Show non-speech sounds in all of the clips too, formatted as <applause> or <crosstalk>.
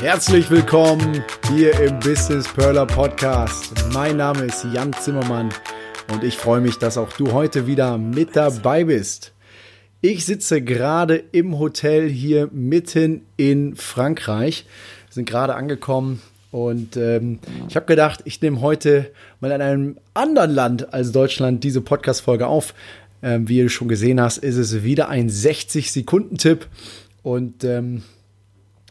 Herzlich willkommen hier im Business Perler Podcast. Mein Name ist Jan Zimmermann und ich freue mich, dass auch du heute wieder mit dabei bist. Ich sitze gerade im Hotel hier mitten in Frankreich. Wir sind gerade angekommen und ähm, ich habe gedacht, ich nehme heute mal in einem anderen Land als Deutschland diese Podcast-Folge auf. Ähm, wie du schon gesehen hast, ist es wieder ein 60-Sekunden-Tipp und ähm,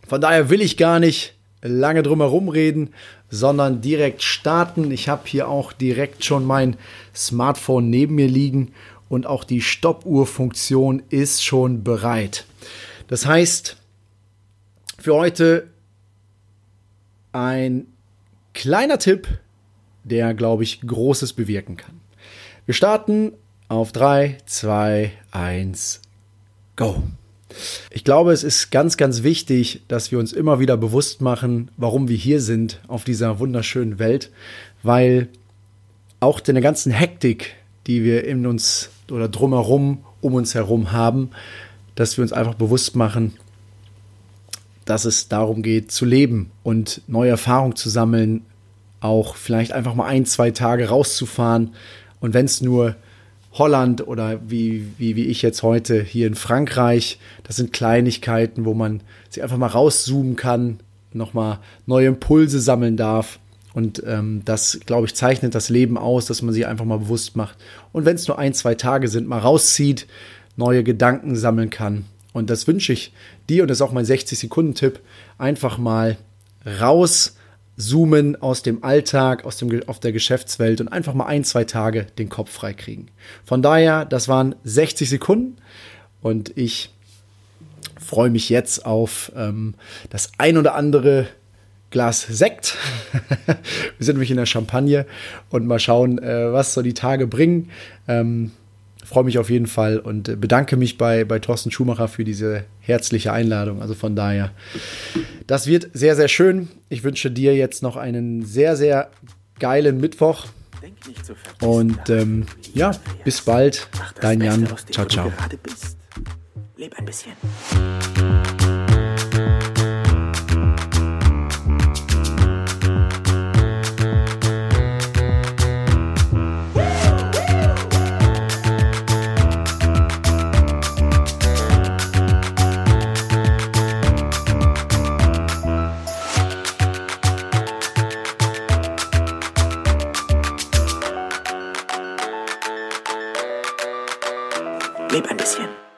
von daher will ich gar nicht lange drum herum reden, sondern direkt starten. Ich habe hier auch direkt schon mein Smartphone neben mir liegen und auch die Stoppuhr-Funktion ist schon bereit. Das heißt, für heute ein kleiner Tipp, der, glaube ich, Großes bewirken kann. Wir starten auf 3, 2, 1, go. Ich glaube, es ist ganz, ganz wichtig, dass wir uns immer wieder bewusst machen, warum wir hier sind auf dieser wunderschönen Welt, weil auch der ganzen Hektik, die wir in uns oder drumherum, um uns herum haben, dass wir uns einfach bewusst machen, dass es darum geht, zu leben und neue Erfahrungen zu sammeln, auch vielleicht einfach mal ein, zwei Tage rauszufahren. Und wenn es nur Holland oder wie, wie, wie ich jetzt heute hier in Frankreich. Das sind Kleinigkeiten, wo man sich einfach mal rauszoomen kann, nochmal neue Impulse sammeln darf. Und ähm, das, glaube ich, zeichnet das Leben aus, dass man sich einfach mal bewusst macht. Und wenn es nur ein, zwei Tage sind, mal rauszieht, neue Gedanken sammeln kann. Und das wünsche ich dir, und das ist auch mein 60-Sekunden-Tipp, einfach mal raus zoomen aus dem Alltag, aus dem, auf der Geschäftswelt und einfach mal ein, zwei Tage den Kopf frei kriegen. Von daher, das waren 60 Sekunden und ich freue mich jetzt auf ähm, das ein oder andere Glas Sekt. <laughs> Wir sind nämlich in der Champagne und mal schauen, äh, was so die Tage bringen. Ähm, freue mich auf jeden Fall und bedanke mich bei, bei Thorsten Schumacher für diese herzliche Einladung. Also von daher, das wird sehr, sehr schön. Ich wünsche dir jetzt noch einen sehr, sehr geilen Mittwoch. Und ähm, ja, bis bald. Dein Jan. Ciao, ciao. Leb ein bisschen. Leb ein bisschen.